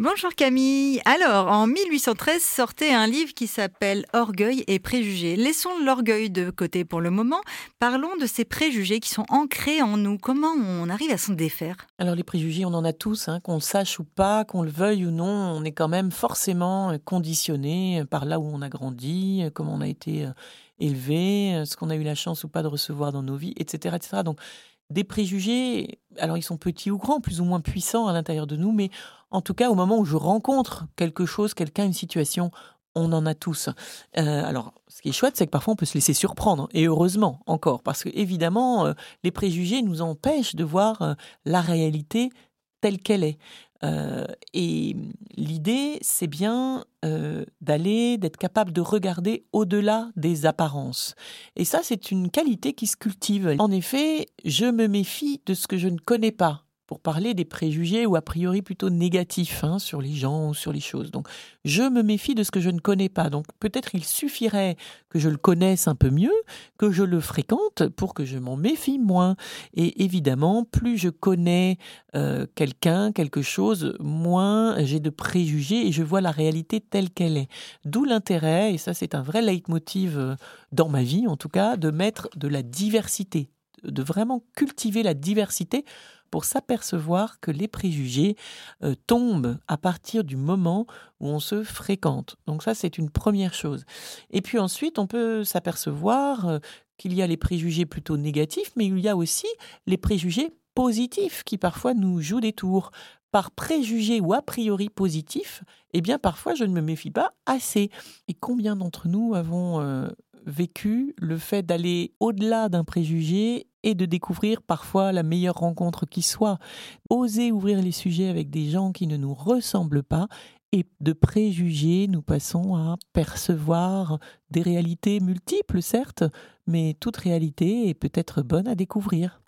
Bonjour Camille. Alors, en 1813 sortait un livre qui s'appelle Orgueil et préjugés. Laissons l'orgueil de côté pour le moment. Parlons de ces préjugés qui sont ancrés en nous. Comment on arrive à s'en défaire? Alors les préjugés, on en a tous, hein, qu'on le sache ou pas, qu'on le veuille ou non, on est quand même forcément conditionné par là où on a grandi, comment on a été euh, élevé, euh, ce qu'on a eu la chance ou pas de recevoir dans nos vies, etc., etc. Donc des préjugés, alors ils sont petits ou grands, plus ou moins puissants à l'intérieur de nous, mais en tout cas au moment où je rencontre quelque chose, quelqu'un, une situation, on en a tous. Euh, alors, ce qui est chouette, c'est que parfois on peut se laisser surprendre, et heureusement encore, parce que évidemment, euh, les préjugés nous empêchent de voir euh, la réalité telle qu'elle est. Et l'idée, c'est bien euh, d'aller, d'être capable de regarder au-delà des apparences. Et ça, c'est une qualité qui se cultive. En effet, je me méfie de ce que je ne connais pas pour parler des préjugés ou a priori plutôt négatifs hein, sur les gens ou sur les choses. Donc, je me méfie de ce que je ne connais pas. Donc, peut-être il suffirait que je le connaisse un peu mieux, que je le fréquente pour que je m'en méfie moins. Et évidemment, plus je connais euh, quelqu'un, quelque chose, moins j'ai de préjugés et je vois la réalité telle qu'elle est. D'où l'intérêt, et ça c'est un vrai leitmotiv euh, dans ma vie en tout cas, de mettre de la diversité, de vraiment cultiver la diversité pour s'apercevoir que les préjugés euh, tombent à partir du moment où on se fréquente. Donc ça, c'est une première chose. Et puis ensuite, on peut s'apercevoir euh, qu'il y a les préjugés plutôt négatifs, mais il y a aussi les préjugés positifs qui parfois nous jouent des tours. Par préjugés ou a priori positifs, eh bien parfois je ne me méfie pas assez. Et combien d'entre nous avons euh, vécu le fait d'aller au-delà d'un préjugé et de découvrir parfois la meilleure rencontre qui soit. Oser ouvrir les sujets avec des gens qui ne nous ressemblent pas et de préjugés, nous passons à percevoir des réalités multiples, certes, mais toute réalité est peut-être bonne à découvrir.